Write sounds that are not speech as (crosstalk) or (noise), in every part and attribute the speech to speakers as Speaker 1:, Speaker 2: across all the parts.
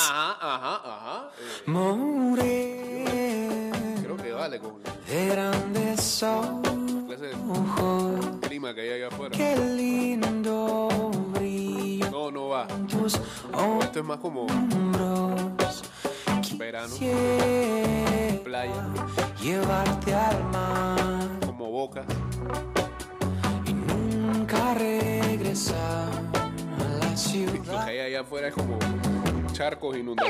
Speaker 1: Ajá, ajá, ajá. Eh, creo que vale con
Speaker 2: de grandes ojos.
Speaker 1: clima que hay allá afuera.
Speaker 2: Qué lindo brillo
Speaker 1: No, no va. Esto es más como verano, playa,
Speaker 2: llevarte al mar
Speaker 1: como boca.
Speaker 2: y nunca regresar a la
Speaker 1: Lo
Speaker 2: ciudad.
Speaker 1: que hay allá afuera es como charcos,
Speaker 2: disfrutar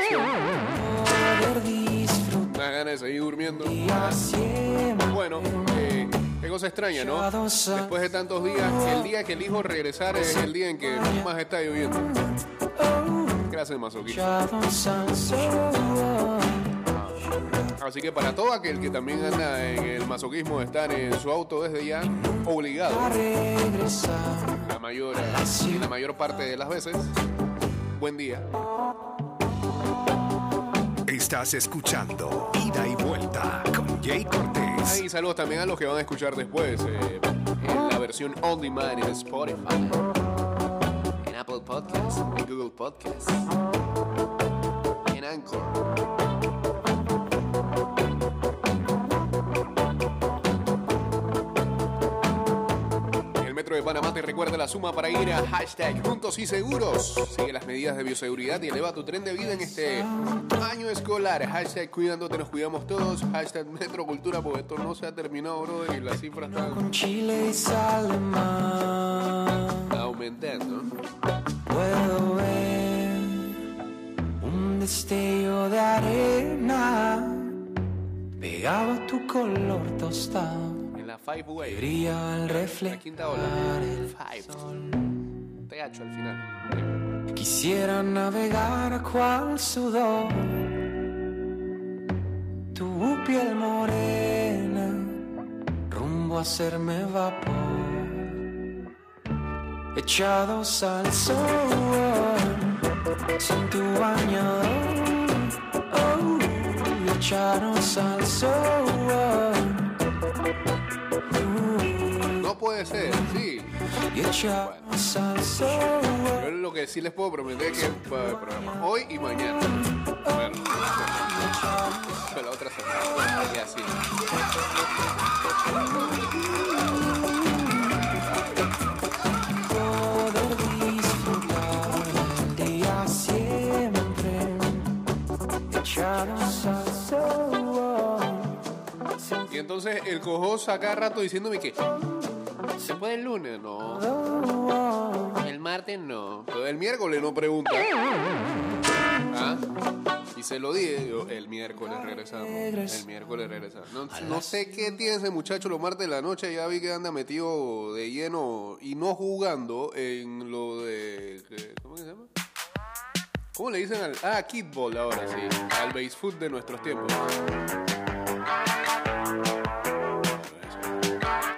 Speaker 1: Más ganas de seguir durmiendo. Bueno, eh, qué cosa extraña, ¿no? Después de tantos días, el día que elijo regresar es el día en que más está lloviendo. Gracias, masoquista. Así que para todo aquel que también anda en el masoquismo de estar en su auto desde ya, obligado, la mayor, la mayor parte de las veces, buen día.
Speaker 3: Estás escuchando Ida y Vuelta con Jay Cortés.
Speaker 1: Y saludos también a los que van a escuchar después eh, en la versión on demand en Spotify, en Apple Podcasts, en Google Podcasts, de Panamá te recuerda la suma para ir a hashtag Juntos y Seguros. Sigue las medidas de bioseguridad y eleva tu tren de vida en este año escolar. Hashtag Cuidándote, nos cuidamos todos. Hashtag Metro Cultura, porque esto no se ha terminado, bro, y las cifras están
Speaker 2: Con chile y
Speaker 1: aumentando.
Speaker 2: Puedo ver un destello de arena pegado a tu color tostado.
Speaker 1: Five Way.
Speaker 2: Brilla el
Speaker 1: La quinta ola. Five. TH al final.
Speaker 2: Quisiera navegar cual sudor Tu piel morena Rumbo a hacerme vapor Echados al sol Sin tu bañador oh, Echados al sol
Speaker 1: No puede ser, sí.
Speaker 2: Sol
Speaker 1: Yo lo que sí les puedo prometer es que va a haber programa hoy y mañana. Bueno, la otra semana. Y así. Y entonces el cojo saca rato diciéndome que. ¿Se puede el lunes? No. El martes no. Pero el miércoles no pregunta. ¿Ah? Y se lo dije, yo, el miércoles regresamos. El miércoles regresamos. No, no sé qué tiene ese muchacho los martes de la noche. Ya vi que anda metido de lleno y no jugando en lo de. ¿qué- ¿Cómo se llama? ¿Cómo le dicen al. Ah, kickball ahora sí. Al base foot de nuestros tiempos.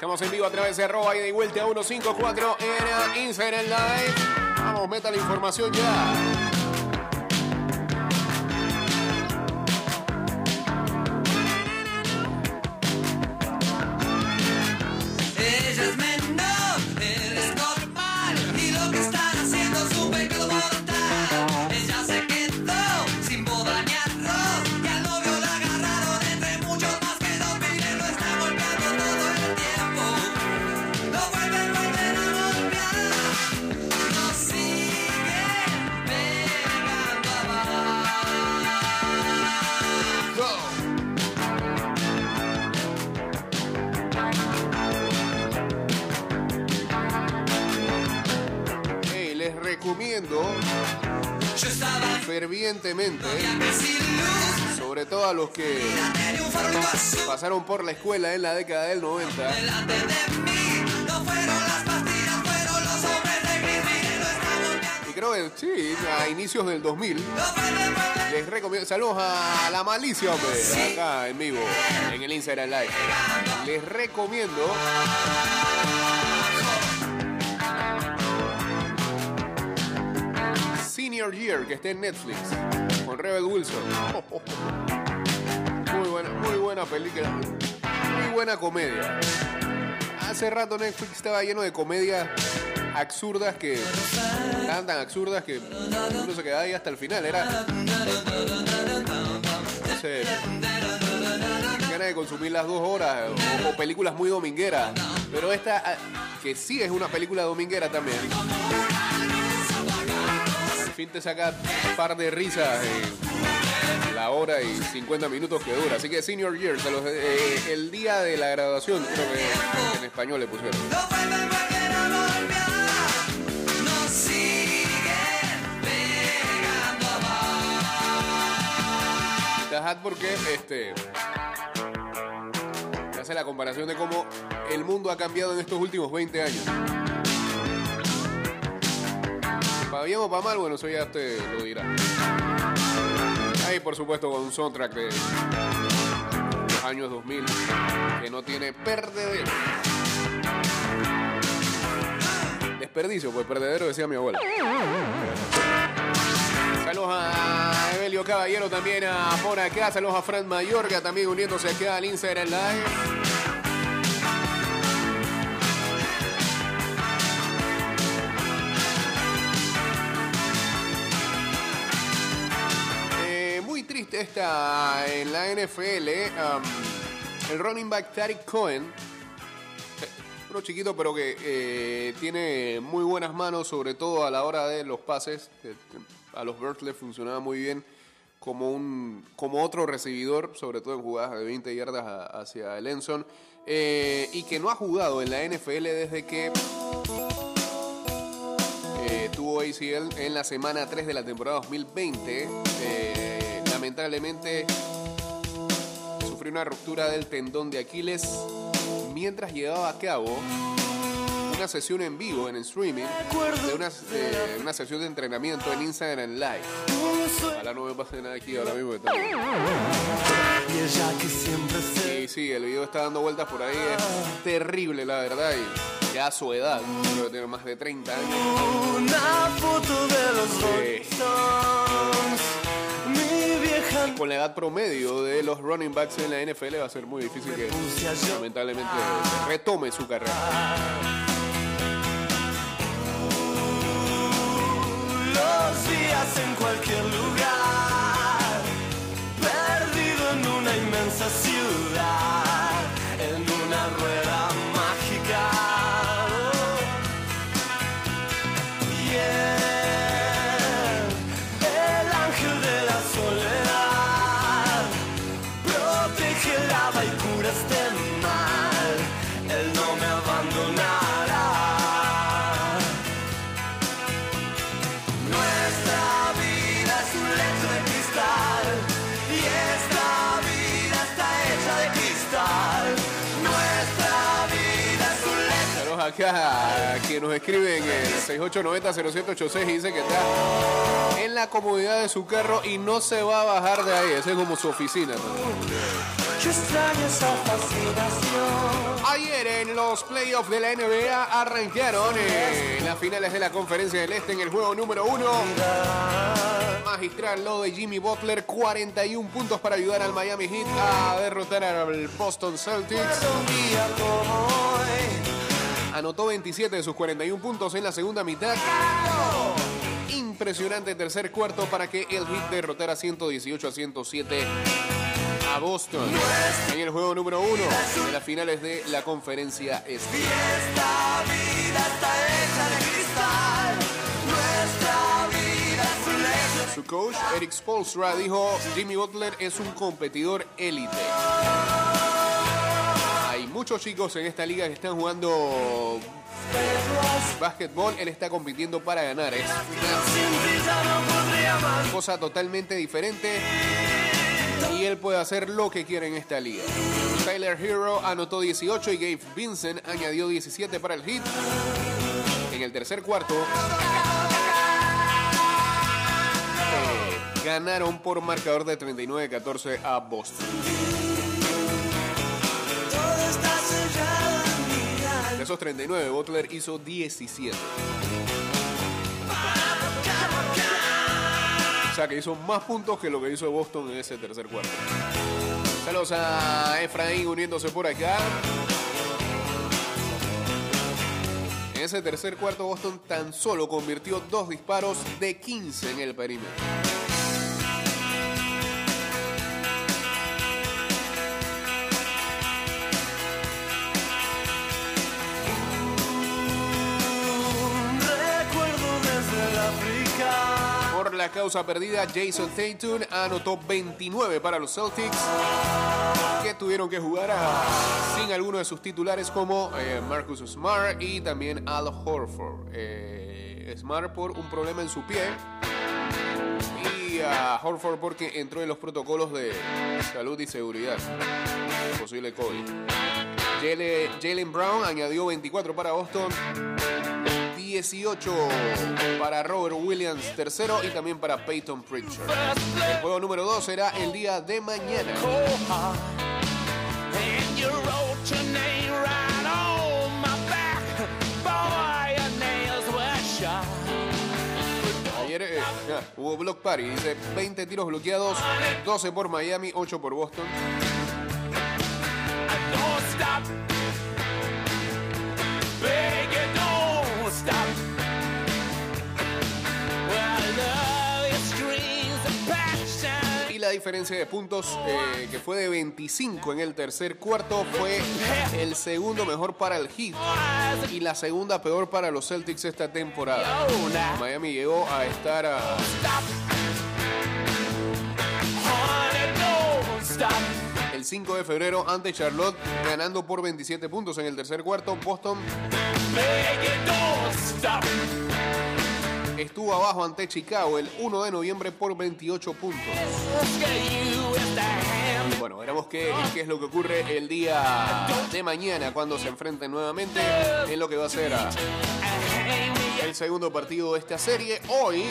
Speaker 1: Estamos en vivo a través de arroba y vuelta 154 en Instagram Live. Vamos, meta la información ya.
Speaker 4: A
Speaker 1: los que pasaron por la escuela en la década del 90,
Speaker 4: delante de mí No fueron las pastillas, fueron los hombres de gris Miren, lo están golpeando
Speaker 1: y creo que sí, a inicios del 2000,
Speaker 4: Lo vuelven, vuelven
Speaker 1: les recomiendo, saludos a la malicia, hombre, acá en vivo, en el Instagram Live. Les recomiendo Senior Year, que está en Netflix, con Rebel Wilson. (laughs) buena película, muy buena comedia. Hace rato Netflix estaba lleno de comedia absurdas que estaban tan absurdas que uno se quedaba ahí hasta el final. Era. No sé. Ganas de consumir las dos horas o, películas muy domingueras. Pero esta, ah, que sí es una película dominguera también. Al fin te saca un par de risas en la hora y 50 minutos que dura. Así que Senior Year, se los- eh, el día de la graduación, creo que en español le pusieron.
Speaker 4: Vuelve porque
Speaker 1: este hace la comparación de cómo el mundo ha cambiado en estos últimos 20 años. Para bien o para mal, bueno, eso ya usted lo dirá. Ahí, por supuesto, con un soundtrack de los años 2000 que no tiene perdedero. Desperdicio, pues perdedero decía mi abuela. Saludos a Evelio Caballero también a por acá. Saludos a Fran Mayorga también uniéndose acá al Instagram Live. Eh, muy triste está en la NFL. el running back Tariq Cohen uno chiquito, pero que eh, tiene muy buenas manos, sobre todo a la hora de los pases. A los Birds le funcionaba muy bien como, un, como otro recibidor, sobre todo en jugadas de 20 yardas hacia el Enson. eh, y que no ha jugado en la NFL desde que eh, tuvo ACL en la semana 3 de la temporada 2020. Eh, lamentablemente sufrió una ruptura del tendón de Aquiles mientras llevaba a cabo una sesión en vivo en el streaming de una, de una sesión de entrenamiento en Instagram Live. Ojalá no me pase nada aquí ahora mismo.
Speaker 5: Y
Speaker 1: sí, el video está dando vueltas por ahí. Es terrible, la verdad. Y ya a su edad, creo que tiene más de 30 años.
Speaker 5: una foto de los
Speaker 1: Con la edad promedio de los running backs en la NFL va a ser muy difícil que lamentablemente retome su carrera.
Speaker 5: Los días en cualquier lugar,
Speaker 1: a quien nos escribe en el 6890-0786 y dice que está en la comodidad de su carro y no se va a bajar de ahí. Esa es como su oficina. Ayer en los playoffs de la NBA arrancaron eh, las finales de la Conferencia del Este en el juego número uno. Magistral lo de Jimmy Butler, 41 puntos para ayudar al Miami Heat a derrotar al Boston Celtics. Anotó 27 de sus 41 puntos en la segunda mitad. Impresionante tercer cuarto para que el Heat derrotara 118 a 107 a Boston en el juego número uno de las finales de la conferencia este.
Speaker 5: Esta vida está hecha de cristal. Nuestra vida es un lecho.
Speaker 1: Su coach, Eric Spolstra, dijo, Jimmy Butler es un competidor élite. Muchos chicos en esta liga que están jugando básquetbol. Él está compitiendo para ganar. Es
Speaker 5: más.
Speaker 1: cosa totalmente diferente. Y él puede hacer lo que quiere en esta liga. Tyler Hero anotó 18 y Gabe Vincent añadió 17 para el hit. En el tercer cuarto, eh, ganaron por marcador de 39-14 a Boston. De esos 39, Butler hizo 17. O sea que hizo más puntos que lo que hizo Boston en ese tercer cuarto. Saludos a Efraín uniéndose por acá. En ese tercer cuarto, Boston tan solo convirtió dos disparos de 15 en el perímetro. Causa perdida, Jason Tatum anotó 29 para los Celtics, que tuvieron que jugar sin alguno de sus titulares como eh, Marcus Smart y también Al Horford. Eh, Smart por un problema en su pie y a Horford porque entró en los protocolos de salud y seguridad. Posible COVID. Jale- Jalen Brown añadió 24 para Boston. 18 para Robert Williams tercero y también para Peyton Pritchard. El juego número 2 será el día de mañana. Ayer eh, ah, hubo block party, dice 20 tiros bloqueados, 12 por Miami, 8 por Boston. Diferencia de puntos, eh, que fue de 25 en el tercer cuarto, fue el segundo mejor para el Heat y la segunda peor para los Celtics esta temporada. Miami llegó a estar a el 5 de febrero ante Charlotte, ganando por 27 puntos en el tercer cuarto. Boston estuvo abajo ante Chicago el 1 de noviembre por 28 puntos. Bueno, veremos qué, es lo que ocurre el día de mañana cuando se enfrenten nuevamente en lo que va a ser ah, el segundo partido de esta serie. Hoy.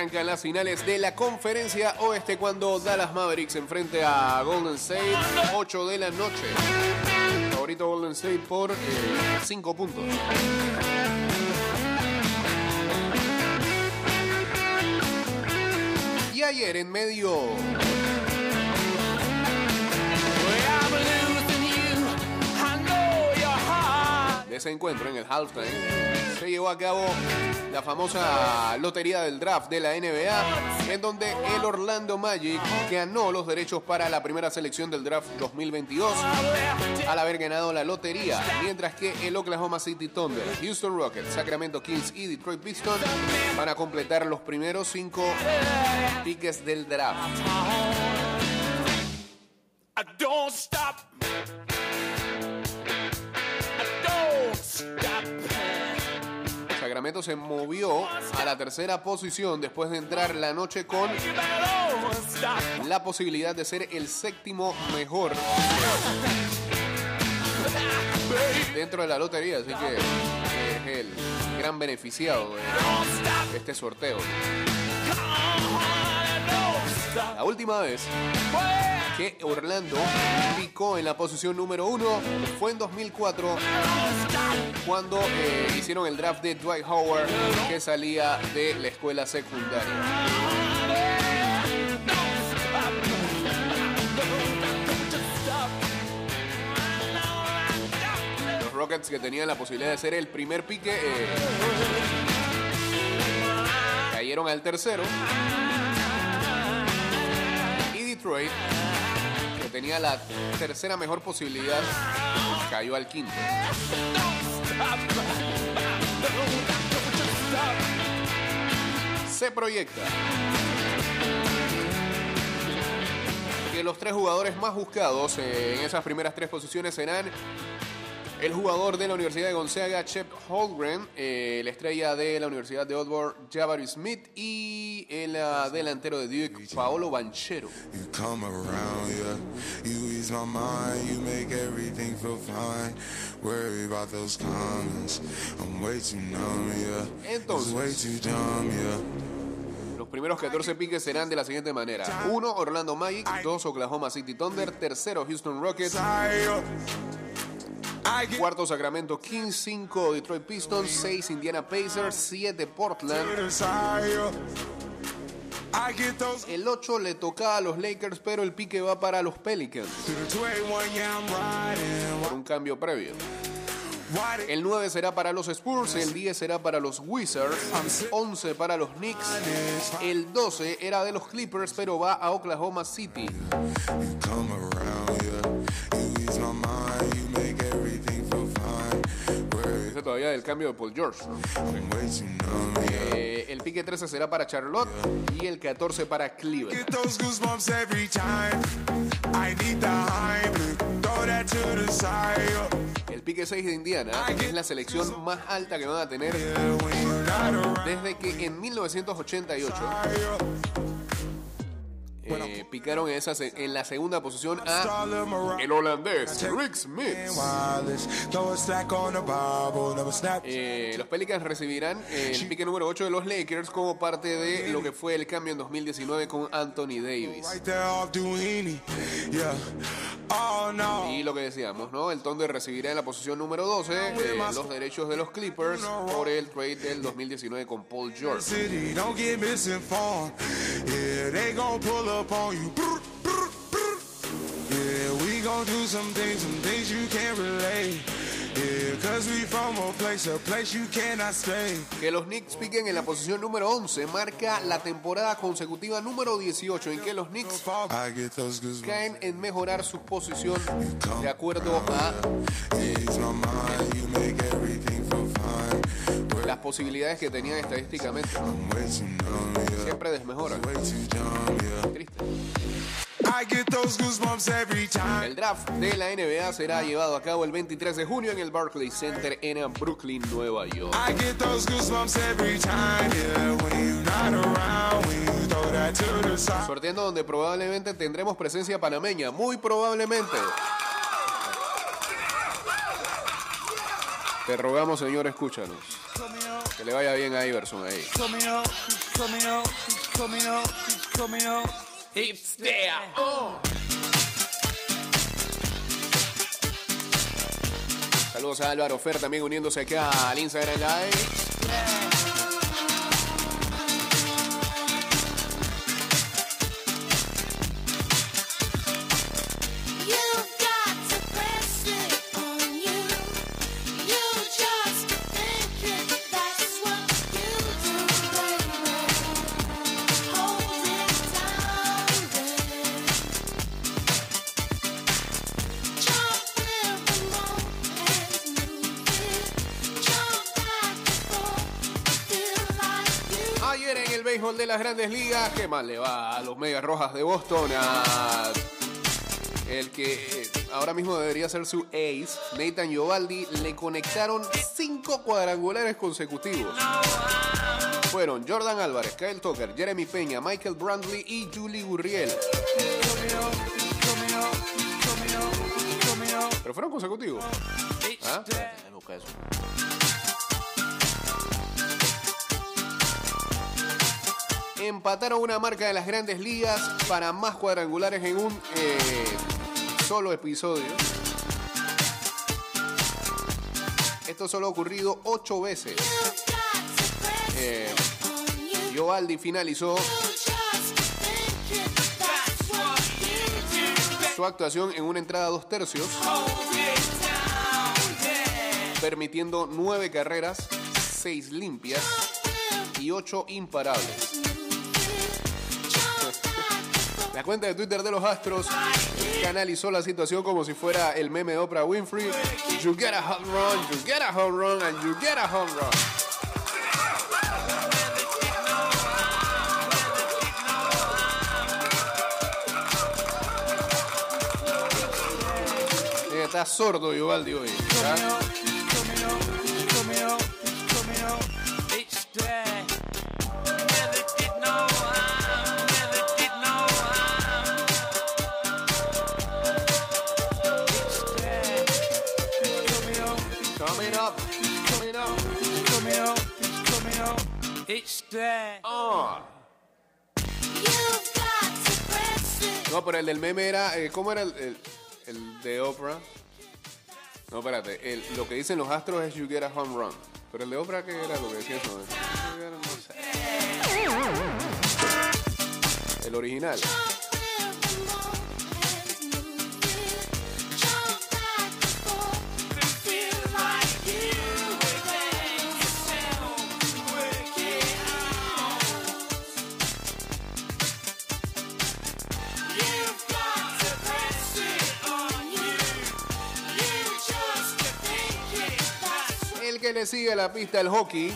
Speaker 1: Arrancan las finales de la conferencia oeste cuando Dallas Mavericks enfrente a Golden State, 8 de la noche. Favorito Golden State por 5 puntos. Y ayer en medio ese encuentro en el halftime se llevó a cabo la famosa lotería del draft de la NBA en donde el Orlando Magic ganó los derechos para la primera selección del draft 2022 al haber ganado la lotería, mientras que el Oklahoma City Thunder, Houston Rockets, Sacramento Kings y Detroit Pistons van a completar los primeros cinco piques del draft. Sacramento se movió a la tercera posición después de entrar la noche con la posibilidad de ser el séptimo mejor dentro de la lotería, así que es el gran beneficiado de este sorteo. La última vez que Orlando picó en la posición número uno fue en 2004
Speaker 2: don't stop.
Speaker 1: cuando eh, hicieron el draft de Dwight Howard que salía de la escuela secundaria. Los Rockets que tenían la posibilidad de ser el primer pique eh, cayeron al tercero. Y Detroit, tenía la tercera mejor posibilidad, cayó al quinto. Se proyecta que los tres jugadores más buscados eh, en esas primeras tres posiciones serán el jugador de la Universidad de Gonzaga, Chep Holgren, eh, la estrella de la Universidad de Oxford, Jabari Smith, y el ah, delantero de Duke, Paolo Banchero. Entonces. Los primeros 14 piques serán de la siguiente manera. 1. Orlando Magic. 2. Oklahoma City Thunder. Tercero, Houston Rockets. Cuarto, Sacramento Kings. 5. Detroit Pistons. 6. Indiana Pacers. 7. Portland. El 8 le tocaba a los Lakers, pero el pique va para los Pelicans
Speaker 6: to the 281, yeah, I'm riding.
Speaker 1: por un cambio previo. El 9 será para los Spurs, el 10 será para los Wizards, 11 para los Knicks, el 12 era de los Clippers, pero va a Oklahoma City. Todavía del cambio de Paul George. Eh, el pique 13 será para Charlotte y el 14 para Cleveland. El pique 6 de Indiana es la selección más alta que van a tener desde que en 1988 eh, picaron en, esa en la segunda posición a el holandés Rick Smith. Eh, los Pelicans recibirán el pique número 8 de los Lakers como parte de lo que fue el cambio en 2019 con Anthony Davis.
Speaker 6: Oh.
Speaker 1: Y lo que decíamos, ¿no? El Thunder recibirá en la posición número 12 eh, los derechos de los Clippers por el trade del 2019 con Paul George.
Speaker 6: Up on you. Brr, brr, brr. Yeah, we gon' do some things, some things you can't relate. Yeah, cause we from a place, a place you cannot stay.
Speaker 1: Que los Knicks piquen en la posición número 11 marca la temporada consecutiva número 18 en que los Knicks caen en mejorar su posición de acuerdo a posibilidades que tenían estadísticamente. Siempre desmejoran. Triste. El draft de la NBA será llevado a cabo el 23 de junio en el Barclays Center en Brooklyn, Nueva York. Sorteando donde probablemente tendremos presencia panameña, muy probablemente. Te rogamos, señor, escúchanos. Que le vaya bien a Iverson ahí. Saludos a Álvaro Fer también uniéndose acá al Instagram Live. Béisbol de las grandes ligas, ¿qué más le va a los Medias Rojas de Boston? A el que eh, ahora mismo debería ser su ace, Nathan Giovaldi, le conectaron cinco cuadrangulares consecutivos. Fueron Jordan Álvarez, Kyle Tucker, Jeremy Peña, Michael Brantley y Julie Gurriel. Pero fueron consecutivos. ¿Ah? Eso. Empataron una marca de las grandes ligas para más cuadrangulares en un eh, solo episodio. Esto solo ha ocurrido ocho veces. Eh. Giovaldi finalizó su actuación en una entrada dos tercios, permitiendo nueve carreras, seis limpias y ocho imparables. La cuenta de Twitter de los Astros canalizó la situación como si fuera el meme de Oprah Winfrey. You get a home run, you get a home run, and you get a home run. Está sordo Givaldi hoy. ¿ah? Ah.
Speaker 7: You've got to press it.
Speaker 1: No, pero el del meme era. eh, ¿Cómo era el, el- el de Oprah? No, espérate. el- lo que dicen los astros es You get a home run. Pero el de Oprah, ¿qué era lo que decía eso? El original. Sigue la pista el hockey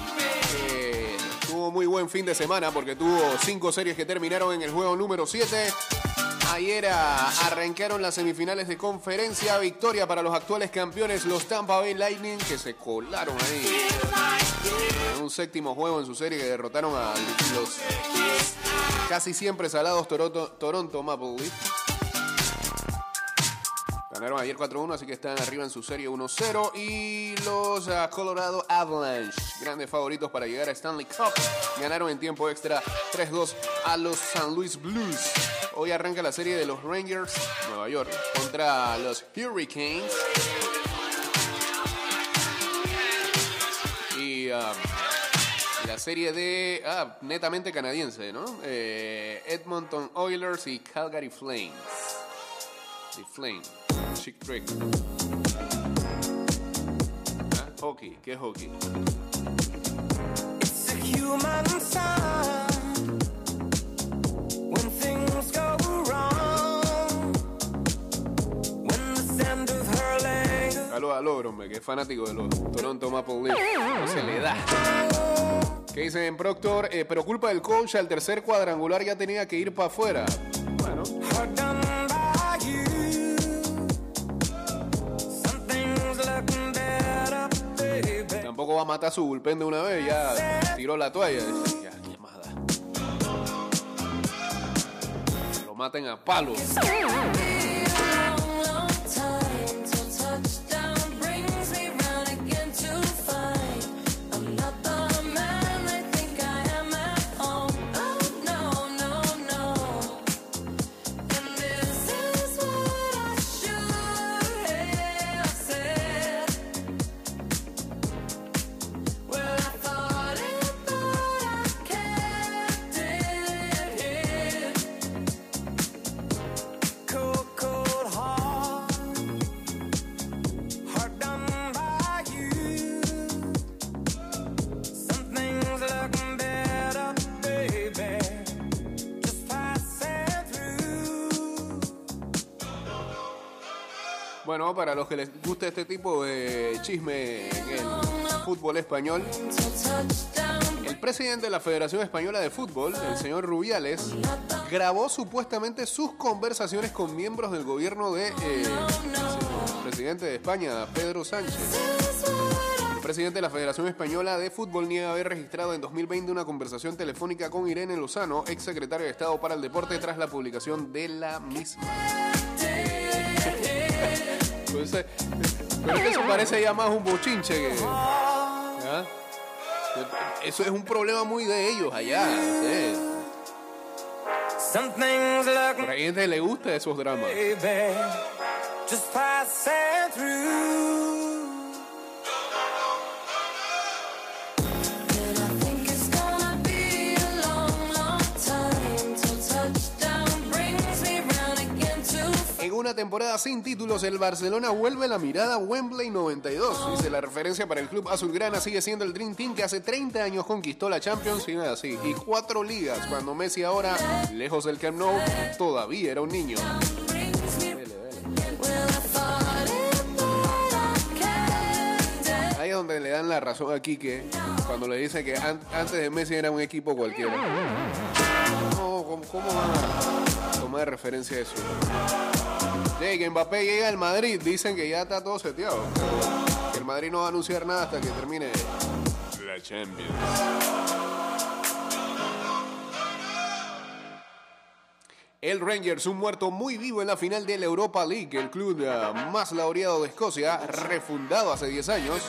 Speaker 1: eh, tuvo muy buen fin de semana porque tuvo cinco series que terminaron en el juego número 7. Ayer arrancaron las semifinales de conferencia. Victoria para los actuales campeones, los Tampa Bay Lightning, que se colaron ahí en un séptimo juego en su serie que derrotaron a los casi siempre salados Toronto, Toronto Maple Leafs. Ganaron ayer 4-1, así que están arriba en su serie 1-0. Y los ah, Colorado Avalanche, grandes favoritos para llegar a Stanley Cup, ganaron en tiempo extra 3-2 a los San Luis Blues. Hoy arranca la serie de los Rangers, Nueva York, contra los Hurricanes. Y ah, la serie de, ah, netamente canadiense, ¿no? Eh, Edmonton Oilers y Calgary Flames. The Flame. Chick Trick. Ah, Hockey, ¿qué es hockey?
Speaker 2: It's a human sign when things go wrong. When the sound of hurling
Speaker 1: Saludos al ogro, hombre, que es fanático de los Toronto Maple Leafs. No se le da. ¿Qué dicen en Proctor? Eh, pero culpa del coach, al tercer cuadrangular ya tenía que ir para afuera. Va a matar su bullpen de una vez, ya tiró la toalla. Lo maten a palos. Bueno, para los que les guste este tipo de chisme en el fútbol español, el presidente de la Federación Española de Fútbol, el señor Rubiales, grabó supuestamente sus conversaciones con miembros del gobierno de eh, el presidente de España, Pedro Sánchez. El presidente de la Federación Española de Fútbol niega haber registrado en 2020 una conversación telefónica con Irene Lozano, ex secretario de Estado para el Deporte, tras la publicación de la misma. Entonces, pero es que eso parece ya más un bochinche que. Eso es un problema muy de ellos allá. ¿sí? Pero hay gente le gusta esos dramas. Una temporada sin títulos, el Barcelona vuelve la mirada a Wembley 92. Dice la referencia para el club azulgrana sigue siendo el Dream Team que hace 30 años conquistó la Champions y nada así. Y cuatro ligas, cuando Messi ahora, lejos del Camp Nou, todavía era un niño. Ahí es donde le dan la razón a Quique cuando le dice que an- antes de Messi era un equipo cualquiera. No, ¿cómo, cómo van a tomar referencia eso? Que Mbappé llega al Madrid, dicen que ya está todo seteado. Que el Madrid no va a anunciar nada hasta que termine la Champions. El Rangers, un muerto muy vivo en la final de la Europa League, el club eh, más laureado de Escocia, refundado hace 10 años.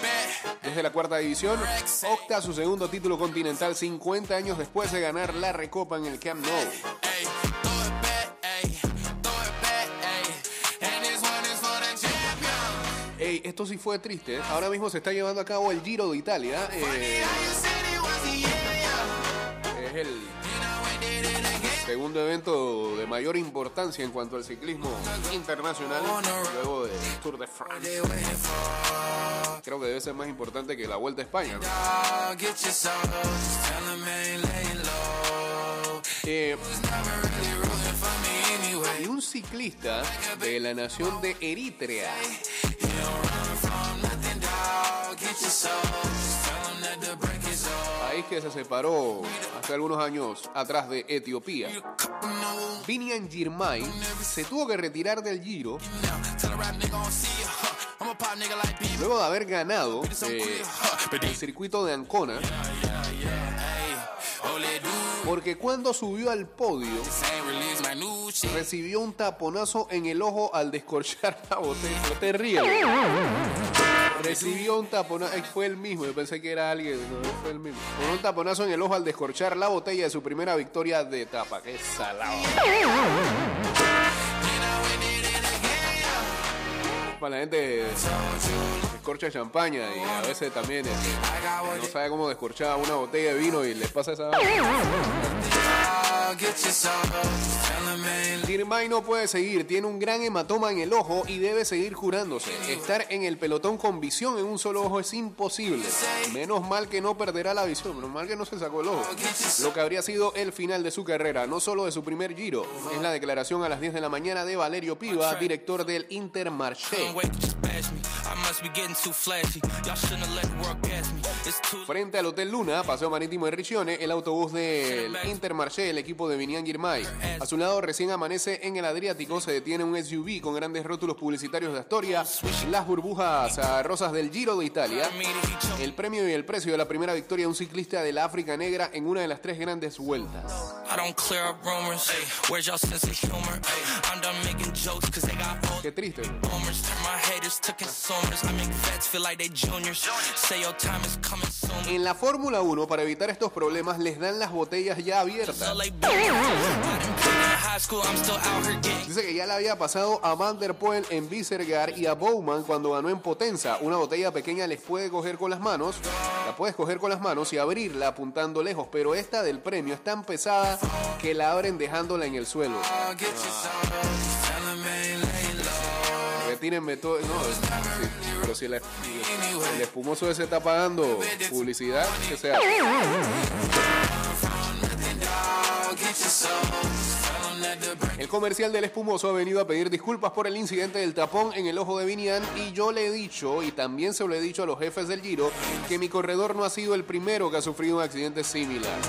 Speaker 1: Desde la cuarta división, opta su segundo título continental 50 años después de ganar la Recopa en el Camp Nou. Esto sí fue triste. ¿eh? Ahora mismo se está llevando a cabo el Giro de Italia. eh, es el segundo evento de mayor importancia en cuanto al ciclismo internacional, luego de Tour de France. Creo que debe ser más importante que la Vuelta a España. ¿no? Eh, y un ciclista de la nación de Eritrea País que se separó hace algunos años atrás de Etiopía. Vinian Girmay se tuvo que retirar del Giro luego de haber ganado eh, el circuito de Ancona porque cuando subió al podio Recibió un taponazo en el ojo al descorchar (laughs) la botella. No te ríes. Recibió un taponazo, fue el mismo, yo pensé que era alguien, no fue el mismo. Con un taponazo en el ojo al descorchar la botella de su primera victoria de etapa. Qué salado. Para la gente descorcha champaña y a veces también eh, no sabe cómo descorchar una botella de vino y les pasa esa... Girmay no puede seguir, tiene un gran hematoma en el ojo y debe seguir curándose. Estar en el pelotón con visión en un solo ojo es imposible. Menos mal que no perderá la visión, menos mal que no se sacó el ojo. Lo que habría sido el final de su carrera, no solo de su primer giro, es la declaración a las 10 de la mañana de Valerio Piva, director del Intermarché. Frente al Hotel Luna, Paseo Marítimo de Riccione, el autobús del Intermarché, el equipo de Vinian Girmay. A su lado recién amanece en el Adriático, se detiene un SUV con grandes rótulos publicitarios de Astoria, las burbujas rosas del Giro de Italia, el premio y el precio de la primera victoria de un ciclista de la África Negra en una de las tres grandes vueltas.
Speaker 8: Got old
Speaker 1: Qué triste. En la Fórmula 1, para evitar estos problemas, les dan las botellas ya abiertas. Dice que ya le había pasado a Van der Poel en Visergar y a Bowman cuando ganó en Potenza. Una botella pequeña les puede coger con las manos, la puedes coger con las manos y abrirla apuntando lejos, pero esta del premio es tan pesada que la abren dejándola en el suelo.
Speaker 6: Low.
Speaker 1: Retírenme todo. No, sí, pero si el, espumoso ese está pagando publicidad, que sea. El comercial del espumoso ha venido a pedir disculpas por el incidente del tapón en el ojo de Vinian y yo le he dicho, y también se lo he dicho a los jefes del Giro, que mi corredor no ha sido el primero que ha sufrido un accidente similar.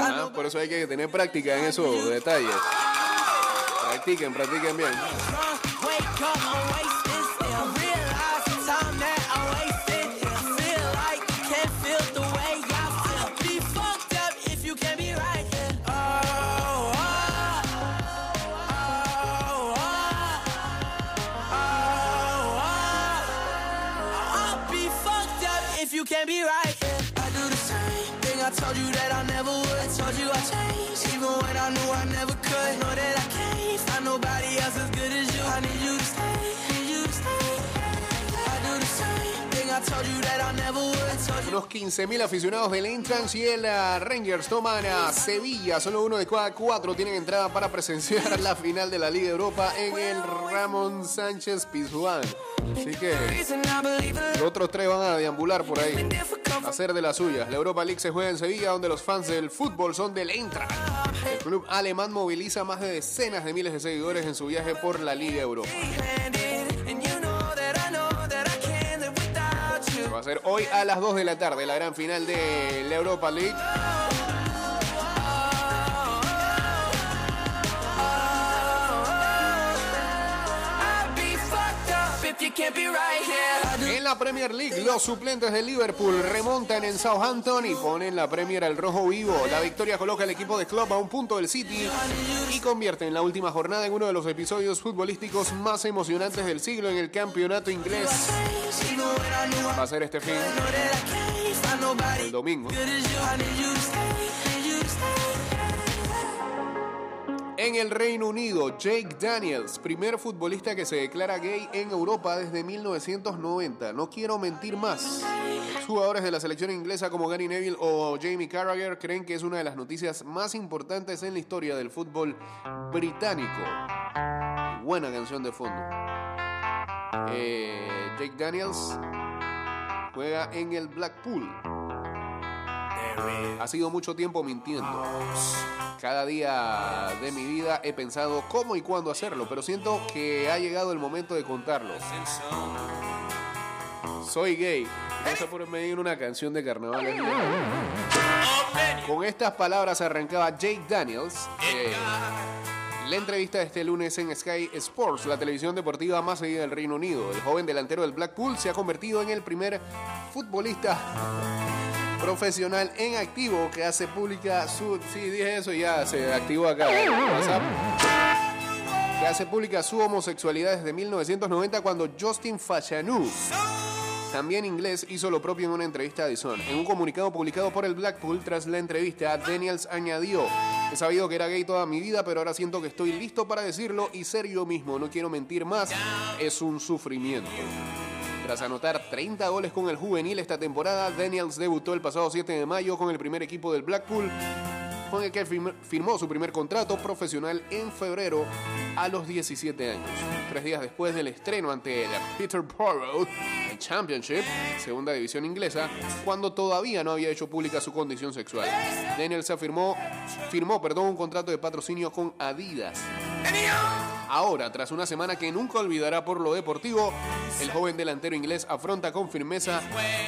Speaker 1: Ah, por eso hay que tener práctica en esos detalles. Practiquen, practiquen bien. Unos 15.000 aficionados del Entrance y el Rangers toman a Sevilla. Solo uno de cada cuatro tienen entrada para presenciar la final de la Liga Europa en el Ramón Sánchez Pizjuán. Así que los otros tres van a deambular por ahí. A hacer de las suyas. La Europa League se juega en Sevilla, donde los fans del fútbol son del Eintracht. El club alemán moviliza más de decenas de miles de seguidores en su viaje por la Liga Europa. Va a ser hoy a las 2 de la tarde la gran final de la Europa League. En la Premier League, los suplentes de Liverpool remontan en Southampton y ponen la Premier al rojo vivo. La victoria coloca al equipo de Klopp a un punto del City y convierte en la última jornada en uno de los episodios futbolísticos más emocionantes del siglo en el campeonato inglés. Va a ser este fin. el domingo. En el Reino Unido, Jake Daniels, primer futbolista que se declara gay en Europa desde 1990. No quiero mentir más. Jugadores de la selección inglesa como Gary Neville o Jamie Carragher creen que es una de las noticias más importantes en la historia del fútbol británico. Buena canción de fondo. Eh, Jake Daniels juega en el Blackpool. Ha sido mucho tiempo mintiendo. Cada día de mi vida he pensado cómo y cuándo hacerlo, pero siento que ha llegado el momento de contarlo. Soy gay. Por medir una canción de carnaval. Con estas palabras arrancaba Jake Daniels. eh, la entrevista de este lunes en Sky Sports, la televisión deportiva más seguida del Reino Unido. El joven delantero del Blackpool se ha convertido en el primer futbolista profesional en activo que hace pública su... Sí, dije eso ya se activó acá. Que hace pública su homosexualidad desde 1990 cuando Justin Fashanu, también inglés, hizo lo propio en una entrevista a Sun. En un comunicado publicado por el Blackpool tras la entrevista, Daniels añadió, he sabido que era gay toda mi vida, pero ahora siento que estoy listo para decirlo y ser yo mismo. No quiero mentir más, es un sufrimiento. Tras anotar 30 goles con el juvenil esta temporada, Daniels debutó el pasado 7 de mayo con el primer equipo del Blackpool, con el que firm- firmó su primer contrato profesional en febrero a los 17 años. Tres días después del estreno ante el Peterborough en Championship, segunda división inglesa, cuando todavía no había hecho pública su condición sexual. Daniels firmó perdón, un contrato de patrocinio con Adidas. Ahora, tras una semana que nunca olvidará por lo deportivo, el joven delantero inglés afronta con firmeza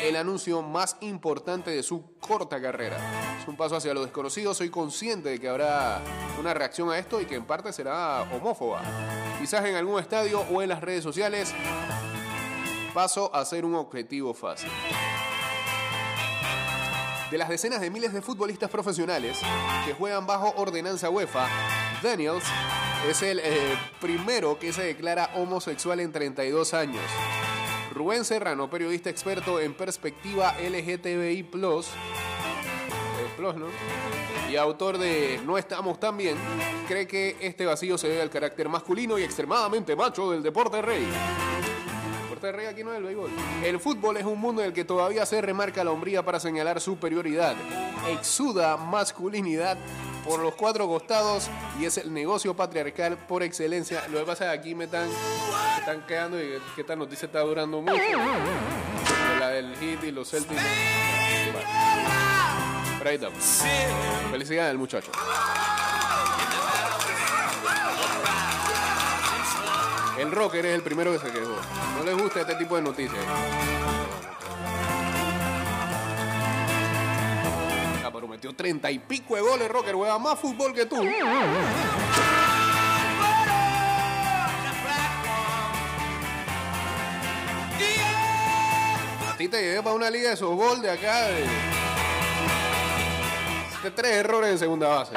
Speaker 1: el anuncio más importante de su corta carrera. Es un paso hacia lo desconocido, soy consciente de que habrá una reacción a esto y que en parte será homófoba. Quizás en algún estadio o en las redes sociales, paso a ser un objetivo fácil. De las decenas de miles de futbolistas profesionales que juegan bajo ordenanza UEFA, Daniels es el eh, primero que se declara homosexual en 32 años. Rubén Serrano, periodista experto en perspectiva LGTBI+, eh, plus, ¿no? y autor de No estamos tan bien, cree que este vacío se debe al carácter masculino y extremadamente macho del deporte rey. Deporte rey aquí no es el béisbol. El fútbol es un mundo en el que todavía se remarca la hombría para señalar superioridad. Exuda masculinidad por los cuatro costados y es el negocio patriarcal por excelencia. Lo que pasa es que aquí me están, me están quedando y que esta noticia está durando mucho. La del hit y los Celtics. Pero. Felicidades al muchacho. El rocker es el primero que se quejó. No les gusta este tipo de noticias. Treinta y pico de goles, rocker. Juega más fútbol que tú. A ti te llevé para una liga de softball de acá. De... Tres errores en segunda base.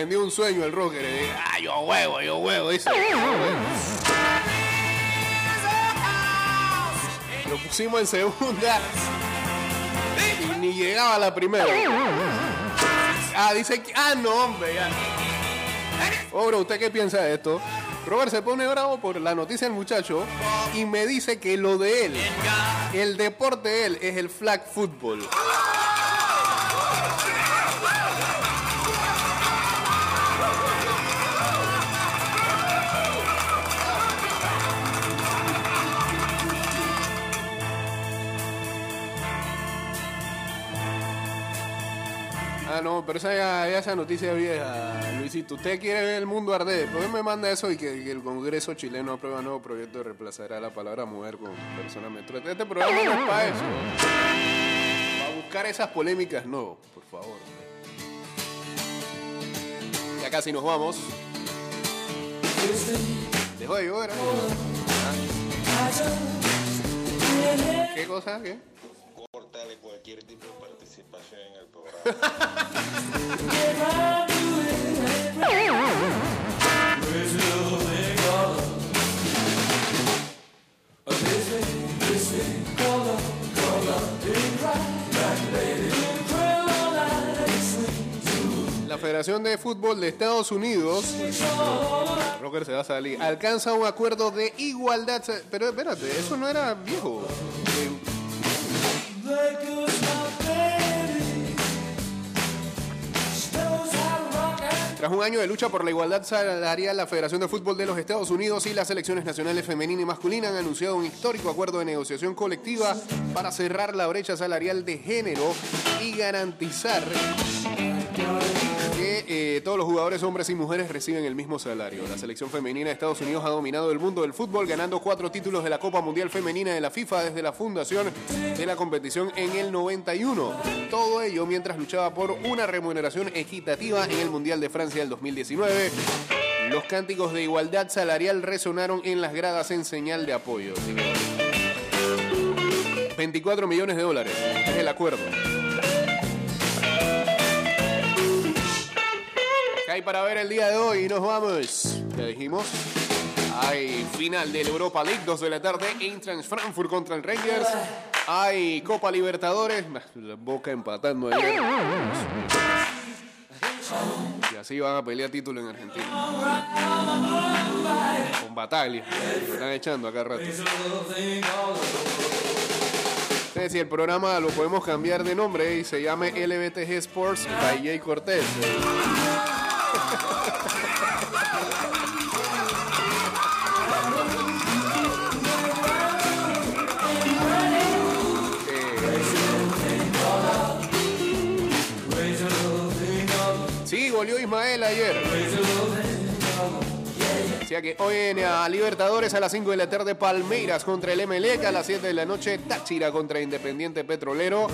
Speaker 1: Vendió un sueño el rocker. Y dije, ah, yo huevo, yo huevo. Lo pusimos en segunda y ni llegaba a la primera. Ah, dice que. Ah, no, hombre, ya. ¿usted qué piensa de esto? Robert se pone bravo por la noticia del muchacho y me dice que lo de él, el deporte de él, es el flag football. Ah, no, pero esa, ya- ya esa noticia vieja, Luisito. Usted quiere ver el mundo arder. ¿Por qué me manda eso y que, que el Congreso chileno aprueba nuevo proyecto de reemplazará la palabra mujer con persona menstruante? Este programa no es para eso. Para buscar esas polémicas, no, por favor. Ya casi nos vamos. Dejó de llover. ¿Qué cosa? ¿Qué?
Speaker 9: Córtale cualquier cualquier tipo de
Speaker 1: La Federación de Fútbol de Estados Unidos, Rocker se va a salir, alcanza un acuerdo de igualdad. Pero espérate, eso no era viejo. Tras un año de lucha por la igualdad salarial, la Federación de Fútbol de los Estados Unidos y las selecciones nacionales femenina y masculina han anunciado un histórico acuerdo de negociación colectiva para cerrar la brecha salarial de género y garantizar todos los jugadores hombres y mujeres reciben el mismo salario. La selección femenina de Estados Unidos ha dominado el mundo del fútbol ganando cuatro títulos de la Copa Mundial Femenina de la FIFA desde la fundación de la competición en el 91. Todo ello mientras luchaba por una remuneración equitativa en el Mundial de Francia del 2019. Los cánticos de igualdad salarial resonaron en las gradas en señal de apoyo. Así que, 24 millones de dólares es el acuerdo. Hay para ver el día de hoy? Nos vamos. Ya dijimos. Hay final del Europa League, 2 de la tarde. Eintracht Frankfurt contra el Rangers. Hay Copa Libertadores. Boca empatando ayer. Y así van a pelear título en Argentina. Con Bataglia. Lo están echando acá rato. Ustedes, si el programa lo podemos cambiar de nombre y se llame LBTG Sports by Jay Cortés. Sí, goleó Ismael ayer. Sea que hoy en a Libertadores a las 5 de la tarde Palmeiras contra el Emelec, a las 7 de la noche Táchira contra Independiente Petrolero,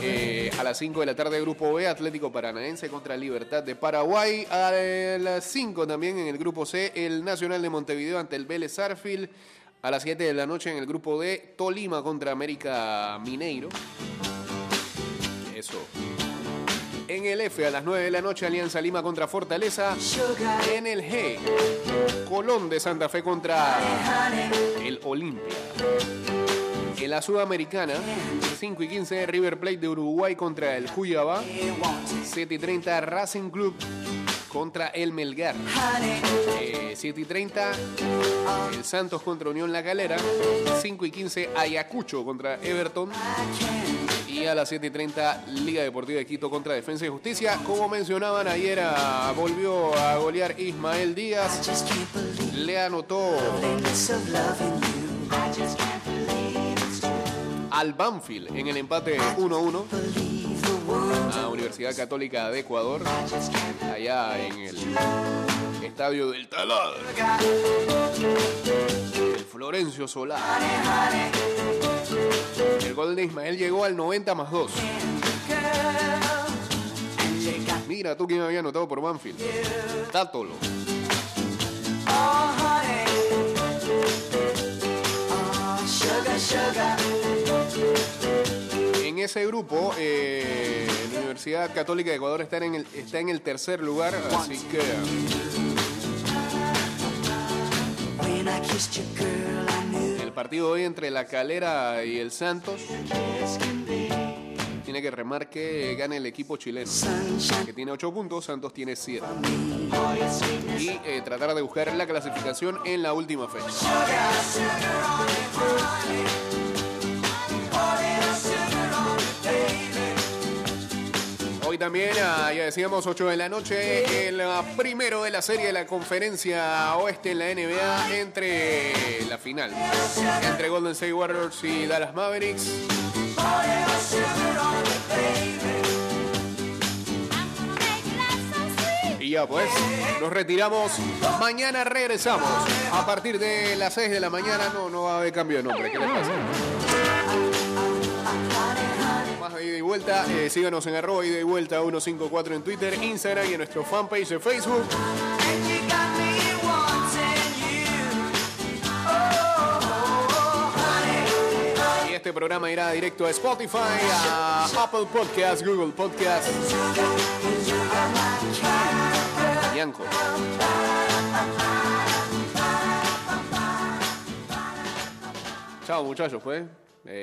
Speaker 1: Eh, a las 5 de la tarde Grupo B Atlético Paranaense contra Libertad de Paraguay, a las 5 también en el Grupo C el Nacional de Montevideo ante el Vélez Sarfield, a las 7 de la noche en el Grupo D Tolima contra América Mineiro. Eso. En el F a las 9 de la noche Alianza Lima contra Fortaleza. En el G Colón de Santa Fe contra el Olimpia. En la Sudamericana, 5 y 15 River Plate de Uruguay contra el Cuyaba. 7 y 30 Racing Club contra el Melgar. Eh, 7 y 30 el Santos contra Unión La Calera. 5 y 15 Ayacucho contra Everton. Y a las 7 y 30, Liga Deportiva de Quito contra Defensa y Justicia. Como mencionaban ayer, ah, volvió a golear Ismael Díaz. Le anotó al Banfield en el empate 1-1 a Universidad Católica de Ecuador, allá en el estadio del Taladro. Florencio Solar. El gol de Ismael llegó al 90 más 2. Mira tú quién había anotado por Banfield. Tátolo. En ese grupo, eh, la Universidad Católica de Ecuador está en el tercer lugar, así que el partido hoy entre la Calera y el Santos tiene que remar que gane el equipo chileno, que tiene 8 puntos, Santos tiene 7. Y eh, tratar de buscar la clasificación en la última fecha. También, ah, ya decíamos, 8 de la noche, el primero de la serie de la conferencia oeste en la NBA entre la final, entre Golden State Warriors y Dallas Mavericks. Y ya pues, nos retiramos. Mañana regresamos. A partir de las 6 de la mañana, no, no va a haber cambio de nombre. ¿Qué les pasa? de ida y vuelta. Eh, síganos en arroba ida y vuelta 154 en Twitter, Instagram y en nuestro fanpage de Facebook. Y Este programa irá directo a Spotify, a Apple Podcasts, Google Podcasts y Anchor. Chao muchachos, pues.